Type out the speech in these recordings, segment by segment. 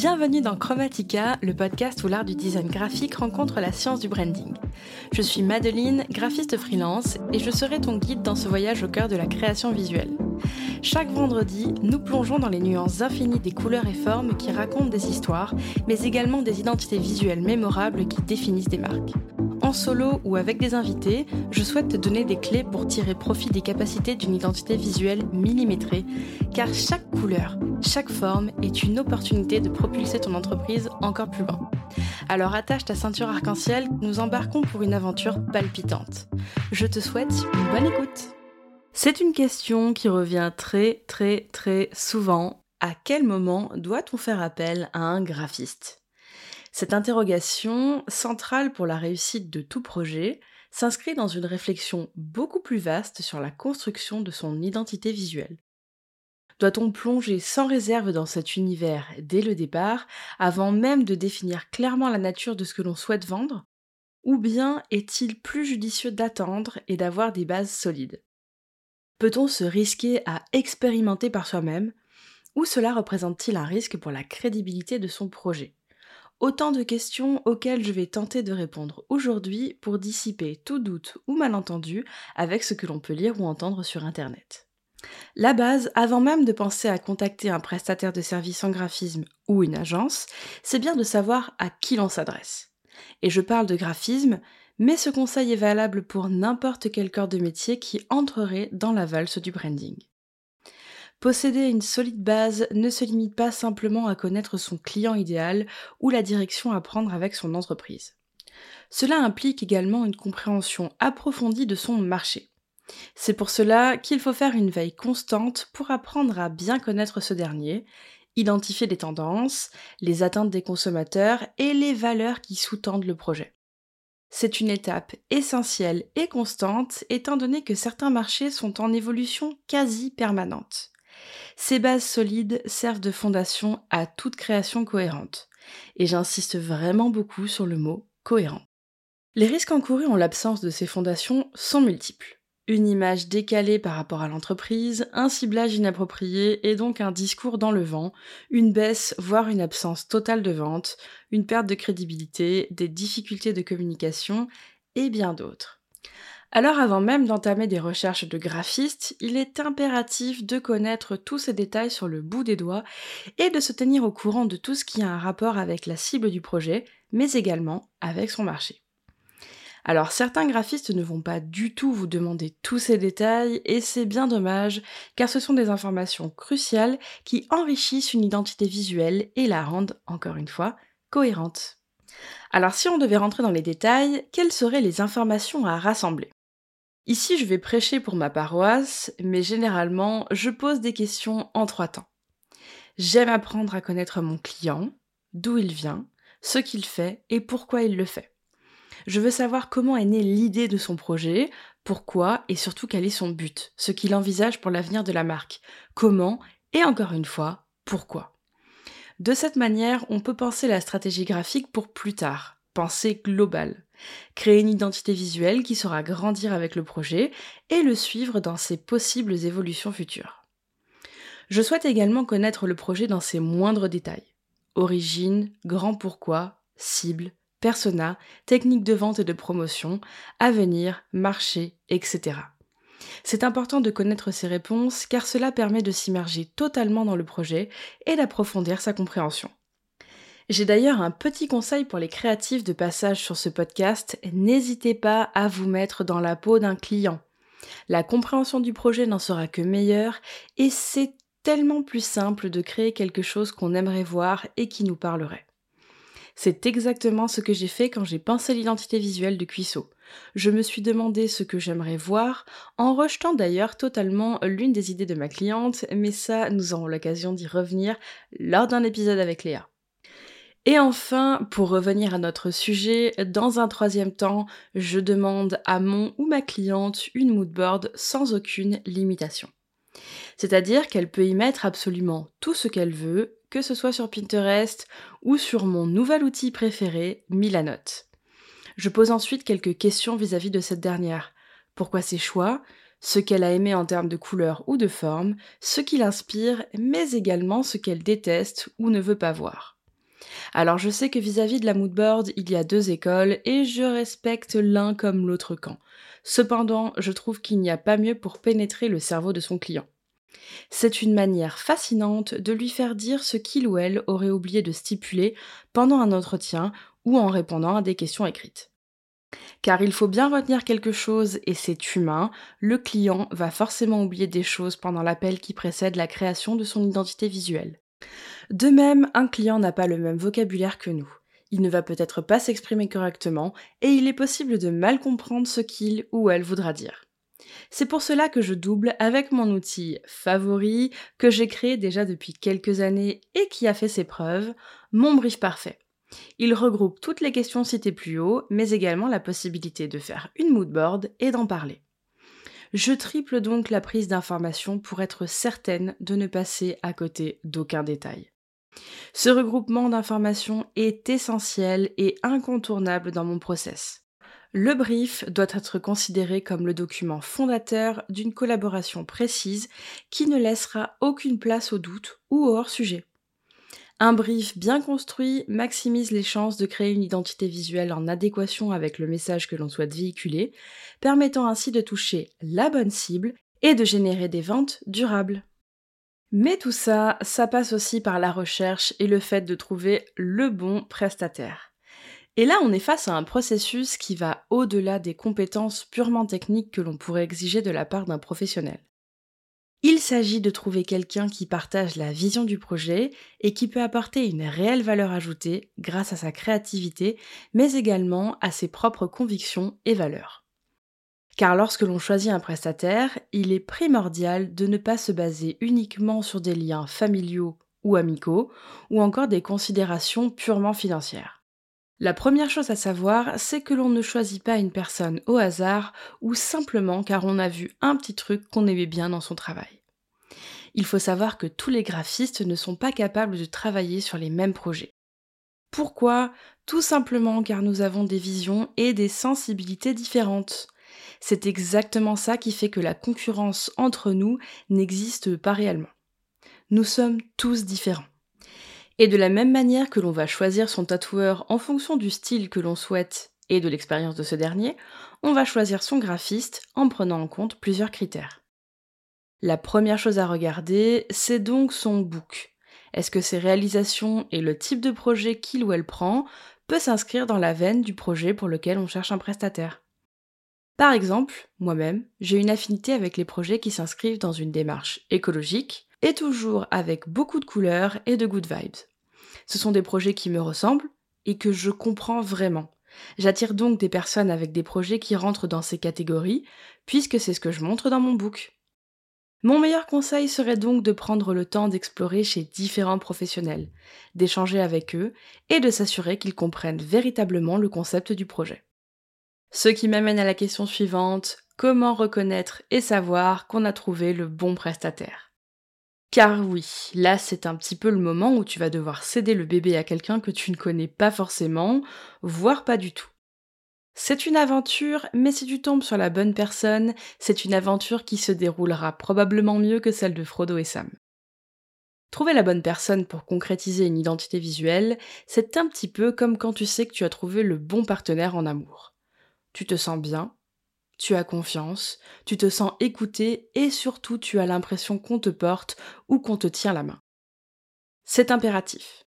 Bienvenue dans Chromatica, le podcast où l'art du design graphique rencontre la science du branding. Je suis Madeline, graphiste freelance, et je serai ton guide dans ce voyage au cœur de la création visuelle. Chaque vendredi, nous plongeons dans les nuances infinies des couleurs et formes qui racontent des histoires, mais également des identités visuelles mémorables qui définissent des marques. Solo ou avec des invités, je souhaite te donner des clés pour tirer profit des capacités d'une identité visuelle millimétrée, car chaque couleur, chaque forme est une opportunité de propulser ton entreprise encore plus loin. Alors attache ta ceinture arc-en-ciel, nous embarquons pour une aventure palpitante. Je te souhaite une bonne écoute. C'est une question qui revient très très très souvent. À quel moment doit-on faire appel à un graphiste? Cette interrogation, centrale pour la réussite de tout projet, s'inscrit dans une réflexion beaucoup plus vaste sur la construction de son identité visuelle. Doit-on plonger sans réserve dans cet univers dès le départ, avant même de définir clairement la nature de ce que l'on souhaite vendre? Ou bien est-il plus judicieux d'attendre et d'avoir des bases solides? Peut-on se risquer à expérimenter par soi-même? Ou cela représente-t-il un risque pour la crédibilité de son projet? Autant de questions auxquelles je vais tenter de répondre aujourd'hui pour dissiper tout doute ou malentendu avec ce que l'on peut lire ou entendre sur Internet. La base, avant même de penser à contacter un prestataire de services en graphisme ou une agence, c'est bien de savoir à qui l'on s'adresse. Et je parle de graphisme, mais ce conseil est valable pour n'importe quel corps de métier qui entrerait dans la valse du branding. Posséder une solide base ne se limite pas simplement à connaître son client idéal ou la direction à prendre avec son entreprise. Cela implique également une compréhension approfondie de son marché. C'est pour cela qu'il faut faire une veille constante pour apprendre à bien connaître ce dernier, identifier les tendances, les attentes des consommateurs et les valeurs qui sous-tendent le projet. C'est une étape essentielle et constante étant donné que certains marchés sont en évolution quasi permanente. Ces bases solides servent de fondation à toute création cohérente. Et j'insiste vraiment beaucoup sur le mot cohérent. Les risques encourus en l'absence de ces fondations sont multiples. Une image décalée par rapport à l'entreprise, un ciblage inapproprié et donc un discours dans le vent, une baisse voire une absence totale de vente, une perte de crédibilité, des difficultés de communication et bien d'autres. Alors avant même d'entamer des recherches de graphistes, il est impératif de connaître tous ces détails sur le bout des doigts et de se tenir au courant de tout ce qui a un rapport avec la cible du projet, mais également avec son marché. Alors certains graphistes ne vont pas du tout vous demander tous ces détails et c'est bien dommage car ce sont des informations cruciales qui enrichissent une identité visuelle et la rendent, encore une fois, cohérente. Alors si on devait rentrer dans les détails, quelles seraient les informations à rassembler? Ici, je vais prêcher pour ma paroisse, mais généralement, je pose des questions en trois temps. J'aime apprendre à connaître mon client, d'où il vient, ce qu'il fait et pourquoi il le fait. Je veux savoir comment est née l'idée de son projet, pourquoi et surtout quel est son but, ce qu'il envisage pour l'avenir de la marque, comment et encore une fois, pourquoi. De cette manière, on peut penser la stratégie graphique pour plus tard, penser global. Créer une identité visuelle qui saura grandir avec le projet et le suivre dans ses possibles évolutions futures. Je souhaite également connaître le projet dans ses moindres détails. Origine, grand pourquoi, cible, persona, technique de vente et de promotion, avenir, marché, etc. C'est important de connaître ces réponses car cela permet de s'immerger totalement dans le projet et d'approfondir sa compréhension. J'ai d'ailleurs un petit conseil pour les créatifs de passage sur ce podcast, n'hésitez pas à vous mettre dans la peau d'un client. La compréhension du projet n'en sera que meilleure et c'est tellement plus simple de créer quelque chose qu'on aimerait voir et qui nous parlerait. C'est exactement ce que j'ai fait quand j'ai pensé l'identité visuelle de Cuisseau. Je me suis demandé ce que j'aimerais voir, en rejetant d'ailleurs totalement l'une des idées de ma cliente, mais ça, nous aurons l'occasion d'y revenir lors d'un épisode avec Léa. Et enfin, pour revenir à notre sujet, dans un troisième temps, je demande à mon ou ma cliente une moodboard sans aucune limitation. C'est-à-dire qu'elle peut y mettre absolument tout ce qu'elle veut, que ce soit sur Pinterest ou sur mon nouvel outil préféré, Milanote. Je pose ensuite quelques questions vis-à-vis de cette dernière. Pourquoi ses choix? Ce qu'elle a aimé en termes de couleur ou de forme, ce qui l'inspire, mais également ce qu'elle déteste ou ne veut pas voir. Alors je sais que vis-à-vis de la moodboard, il y a deux écoles et je respecte l'un comme l'autre camp. Cependant, je trouve qu'il n'y a pas mieux pour pénétrer le cerveau de son client. C'est une manière fascinante de lui faire dire ce qu'il ou elle aurait oublié de stipuler pendant un entretien ou en répondant à des questions écrites. Car il faut bien retenir quelque chose et c'est humain, le client va forcément oublier des choses pendant l'appel qui précède la création de son identité visuelle. De même, un client n'a pas le même vocabulaire que nous. Il ne va peut-être pas s'exprimer correctement et il est possible de mal comprendre ce qu'il ou elle voudra dire. C'est pour cela que je double avec mon outil favori que j'ai créé déjà depuis quelques années et qui a fait ses preuves, mon brief parfait. Il regroupe toutes les questions citées plus haut, mais également la possibilité de faire une mood board et d'en parler. Je triple donc la prise d'informations pour être certaine de ne passer à côté d'aucun détail. Ce regroupement d'informations est essentiel et incontournable dans mon process. Le brief doit être considéré comme le document fondateur d'une collaboration précise qui ne laissera aucune place au doute ou au hors-sujet. Un brief bien construit maximise les chances de créer une identité visuelle en adéquation avec le message que l'on souhaite véhiculer, permettant ainsi de toucher la bonne cible et de générer des ventes durables. Mais tout ça, ça passe aussi par la recherche et le fait de trouver le bon prestataire. Et là, on est face à un processus qui va au-delà des compétences purement techniques que l'on pourrait exiger de la part d'un professionnel. Il s'agit de trouver quelqu'un qui partage la vision du projet et qui peut apporter une réelle valeur ajoutée grâce à sa créativité, mais également à ses propres convictions et valeurs. Car lorsque l'on choisit un prestataire, il est primordial de ne pas se baser uniquement sur des liens familiaux ou amicaux, ou encore des considérations purement financières. La première chose à savoir, c'est que l'on ne choisit pas une personne au hasard ou simplement car on a vu un petit truc qu'on aimait bien dans son travail. Il faut savoir que tous les graphistes ne sont pas capables de travailler sur les mêmes projets. Pourquoi? Tout simplement car nous avons des visions et des sensibilités différentes. C'est exactement ça qui fait que la concurrence entre nous n'existe pas réellement. Nous sommes tous différents. Et de la même manière que l'on va choisir son tatoueur en fonction du style que l'on souhaite et de l'expérience de ce dernier, on va choisir son graphiste en prenant en compte plusieurs critères. La première chose à regarder, c'est donc son book. Est-ce que ses réalisations et le type de projet qu'il ou elle prend peut s'inscrire dans la veine du projet pour lequel on cherche un prestataire? Par exemple, moi-même, j'ai une affinité avec les projets qui s'inscrivent dans une démarche écologique et toujours avec beaucoup de couleurs et de good vibes. Ce sont des projets qui me ressemblent et que je comprends vraiment. J'attire donc des personnes avec des projets qui rentrent dans ces catégories, puisque c'est ce que je montre dans mon book. Mon meilleur conseil serait donc de prendre le temps d'explorer chez différents professionnels, d'échanger avec eux et de s'assurer qu'ils comprennent véritablement le concept du projet. Ce qui m'amène à la question suivante, comment reconnaître et savoir qu'on a trouvé le bon prestataire? Car oui, là c'est un petit peu le moment où tu vas devoir céder le bébé à quelqu'un que tu ne connais pas forcément, voire pas du tout. C'est une aventure, mais si tu tombes sur la bonne personne, c'est une aventure qui se déroulera probablement mieux que celle de Frodo et Sam. Trouver la bonne personne pour concrétiser une identité visuelle, c'est un petit peu comme quand tu sais que tu as trouvé le bon partenaire en amour tu te sens bien, tu as confiance, tu te sens écouté et surtout tu as l'impression qu'on te porte ou qu'on te tient la main. C'est impératif.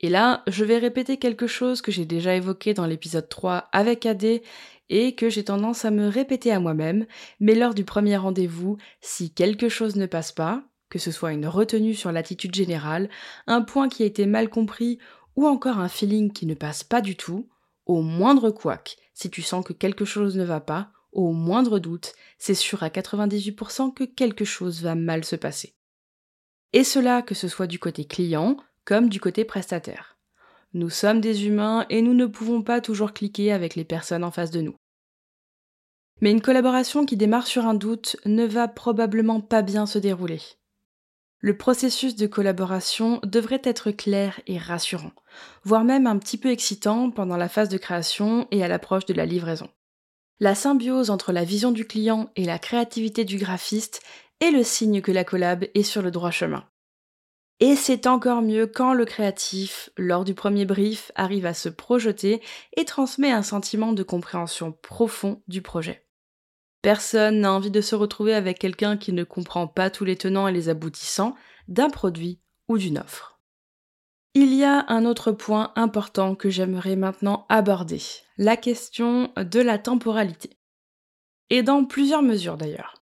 Et là, je vais répéter quelque chose que j'ai déjà évoqué dans l'épisode 3 avec AD et que j'ai tendance à me répéter à moi-même, mais lors du premier rendez-vous, si quelque chose ne passe pas, que ce soit une retenue sur l'attitude générale, un point qui a été mal compris ou encore un feeling qui ne passe pas du tout, au moindre couac, si tu sens que quelque chose ne va pas, au moindre doute, c'est sûr à 98% que quelque chose va mal se passer. Et cela que ce soit du côté client comme du côté prestataire. Nous sommes des humains et nous ne pouvons pas toujours cliquer avec les personnes en face de nous. Mais une collaboration qui démarre sur un doute ne va probablement pas bien se dérouler. Le processus de collaboration devrait être clair et rassurant, voire même un petit peu excitant pendant la phase de création et à l'approche de la livraison. La symbiose entre la vision du client et la créativité du graphiste est le signe que la collab est sur le droit chemin. Et c'est encore mieux quand le créatif, lors du premier brief, arrive à se projeter et transmet un sentiment de compréhension profond du projet. Personne n'a envie de se retrouver avec quelqu'un qui ne comprend pas tous les tenants et les aboutissants d'un produit ou d'une offre. Il y a un autre point important que j'aimerais maintenant aborder, la question de la temporalité. Et dans plusieurs mesures d'ailleurs.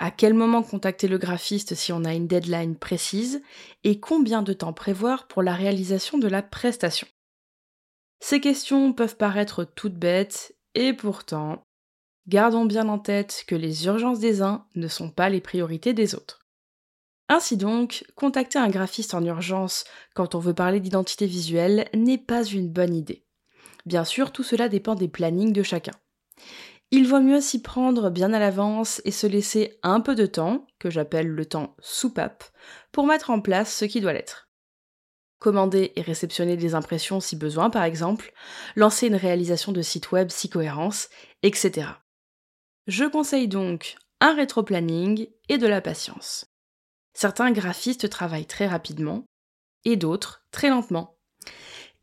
À quel moment contacter le graphiste si on a une deadline précise et combien de temps prévoir pour la réalisation de la prestation? Ces questions peuvent paraître toutes bêtes et pourtant, gardons bien en tête que les urgences des uns ne sont pas les priorités des autres. Ainsi donc, contacter un graphiste en urgence quand on veut parler d'identité visuelle n'est pas une bonne idée. Bien sûr, tout cela dépend des plannings de chacun. Il vaut mieux s'y prendre bien à l'avance et se laisser un peu de temps, que j'appelle le temps soupape, pour mettre en place ce qui doit l'être. Commander et réceptionner des impressions si besoin par exemple, lancer une réalisation de site web si cohérence, etc. Je conseille donc un rétro-planning et de la patience. Certains graphistes travaillent très rapidement et d'autres très lentement.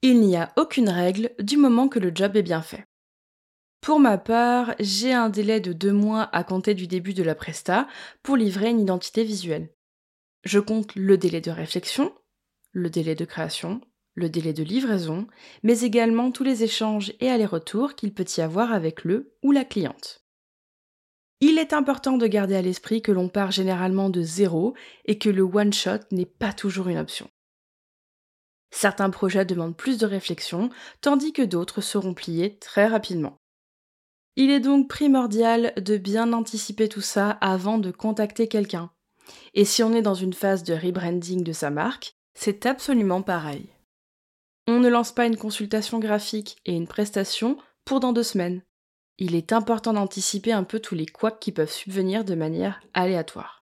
Il n'y a aucune règle du moment que le job est bien fait. Pour ma part, j'ai un délai de deux mois à compter du début de la presta pour livrer une identité visuelle. Je compte le délai de réflexion, le délai de création, le délai de livraison, mais également tous les échanges et allers-retours qu'il peut y avoir avec le ou la cliente. Il est important de garder à l'esprit que l'on part généralement de zéro et que le one-shot n'est pas toujours une option. Certains projets demandent plus de réflexion, tandis que d'autres seront pliés très rapidement. Il est donc primordial de bien anticiper tout ça avant de contacter quelqu'un. Et si on est dans une phase de rebranding de sa marque, c'est absolument pareil. On ne lance pas une consultation graphique et une prestation pour dans deux semaines. Il est important d'anticiper un peu tous les couacs qui peuvent subvenir de manière aléatoire.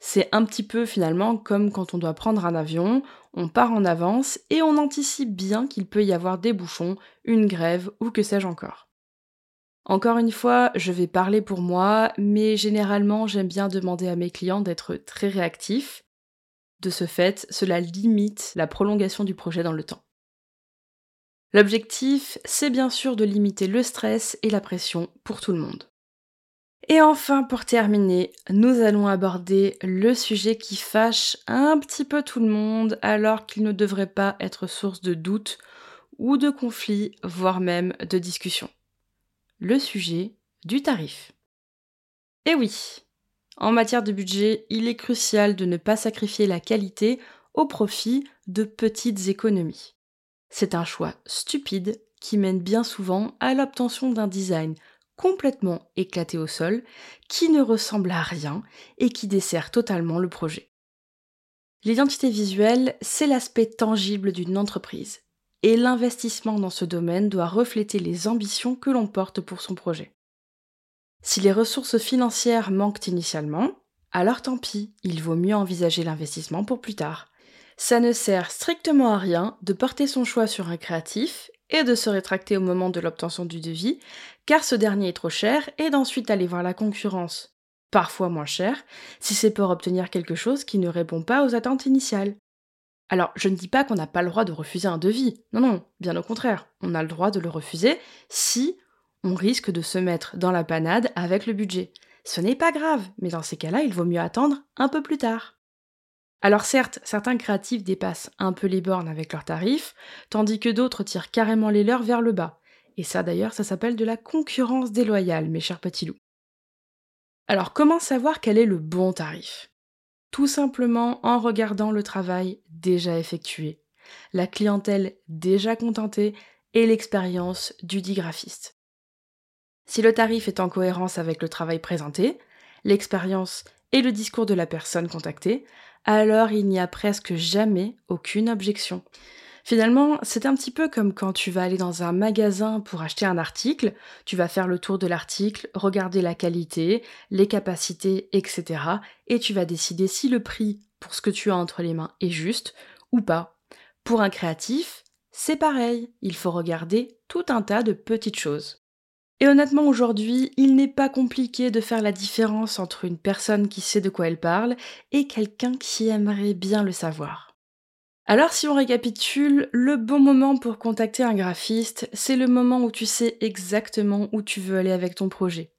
C'est un petit peu finalement comme quand on doit prendre un avion, on part en avance et on anticipe bien qu'il peut y avoir des bouchons, une grève ou que sais-je encore. Encore une fois, je vais parler pour moi, mais généralement j'aime bien demander à mes clients d'être très réactifs. De ce fait, cela limite la prolongation du projet dans le temps. L'objectif, c'est bien sûr de limiter le stress et la pression pour tout le monde. Et enfin, pour terminer, nous allons aborder le sujet qui fâche un petit peu tout le monde alors qu'il ne devrait pas être source de doute ou de conflit, voire même de discussion le sujet du tarif. Eh oui, en matière de budget, il est crucial de ne pas sacrifier la qualité au profit de petites économies. C'est un choix stupide qui mène bien souvent à l'obtention d'un design complètement éclaté au sol, qui ne ressemble à rien et qui dessert totalement le projet. L'identité visuelle, c'est l'aspect tangible d'une entreprise et l'investissement dans ce domaine doit refléter les ambitions que l'on porte pour son projet. Si les ressources financières manquent initialement, alors tant pis, il vaut mieux envisager l'investissement pour plus tard. Ça ne sert strictement à rien de porter son choix sur un créatif et de se rétracter au moment de l'obtention du devis, car ce dernier est trop cher, et d'ensuite aller voir la concurrence, parfois moins cher, si c'est pour obtenir quelque chose qui ne répond pas aux attentes initiales. Alors, je ne dis pas qu'on n'a pas le droit de refuser un devis. Non, non, bien au contraire. On a le droit de le refuser si on risque de se mettre dans la panade avec le budget. Ce n'est pas grave, mais dans ces cas-là, il vaut mieux attendre un peu plus tard. Alors certes, certains créatifs dépassent un peu les bornes avec leurs tarifs, tandis que d'autres tirent carrément les leurs vers le bas. Et ça d'ailleurs, ça s'appelle de la concurrence déloyale, mes chers petits loups. Alors comment savoir quel est le bon tarif? Tout simplement en regardant le travail déjà effectué, la clientèle déjà contentée et l'expérience du dit graphiste. Si le tarif est en cohérence avec le travail présenté, l'expérience et le discours de la personne contactée, alors il n'y a presque jamais aucune objection. Finalement, c'est un petit peu comme quand tu vas aller dans un magasin pour acheter un article, tu vas faire le tour de l'article, regarder la qualité, les capacités, etc. Et tu vas décider si le prix pour ce que tu as entre les mains est juste ou pas. Pour un créatif, c'est pareil, il faut regarder tout un tas de petites choses. Et honnêtement, aujourd'hui, il n'est pas compliqué de faire la différence entre une personne qui sait de quoi elle parle et quelqu'un qui aimerait bien le savoir. Alors si on récapitule, le bon moment pour contacter un graphiste, c'est le moment où tu sais exactement où tu veux aller avec ton projet,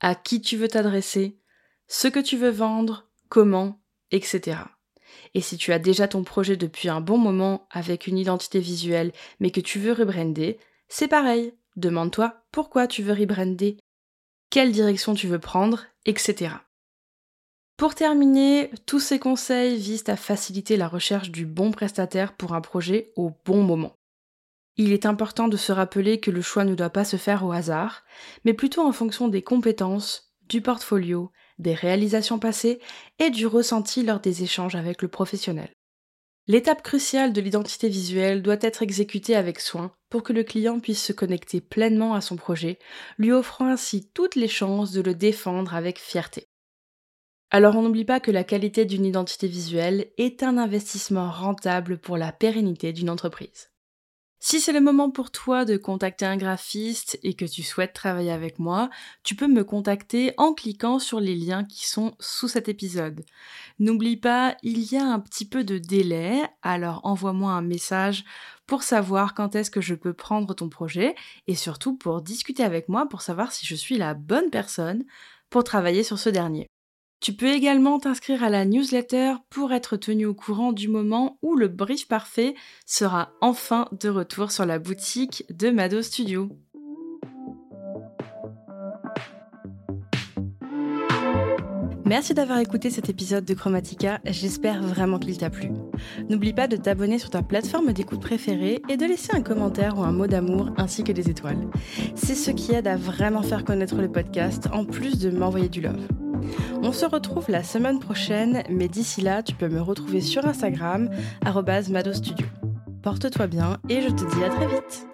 à qui tu veux t'adresser, ce que tu veux vendre, comment, etc. Et si tu as déjà ton projet depuis un bon moment avec une identité visuelle mais que tu veux rebrander, c'est pareil, Demande-toi pourquoi tu veux rebrander, quelle direction tu veux prendre, etc. Pour terminer, tous ces conseils visent à faciliter la recherche du bon prestataire pour un projet au bon moment. Il est important de se rappeler que le choix ne doit pas se faire au hasard, mais plutôt en fonction des compétences, du portfolio, des réalisations passées et du ressenti lors des échanges avec le professionnel. L'étape cruciale de l'identité visuelle doit être exécutée avec soin pour que le client puisse se connecter pleinement à son projet, lui offrant ainsi toutes les chances de le défendre avec fierté. Alors on n'oublie pas que la qualité d'une identité visuelle est un investissement rentable pour la pérennité d'une entreprise. Si c'est le moment pour toi de contacter un graphiste et que tu souhaites travailler avec moi, tu peux me contacter en cliquant sur les liens qui sont sous cet épisode. N'oublie pas, il y a un petit peu de délai, alors envoie-moi un message pour savoir quand est-ce que je peux prendre ton projet et surtout pour discuter avec moi pour savoir si je suis la bonne personne pour travailler sur ce dernier. Tu peux également t'inscrire à la newsletter pour être tenu au courant du moment où le brief parfait sera enfin de retour sur la boutique de Mado Studio. Merci d'avoir écouté cet épisode de Chromatica, j'espère vraiment qu'il t'a plu. N'oublie pas de t'abonner sur ta plateforme d'écoute préférée et de laisser un commentaire ou un mot d'amour ainsi que des étoiles. C'est ce qui aide à vraiment faire connaître le podcast en plus de m'envoyer du love. On se retrouve la semaine prochaine, mais d'ici là, tu peux me retrouver sur Instagram, madostudio. Porte-toi bien et je te dis à très vite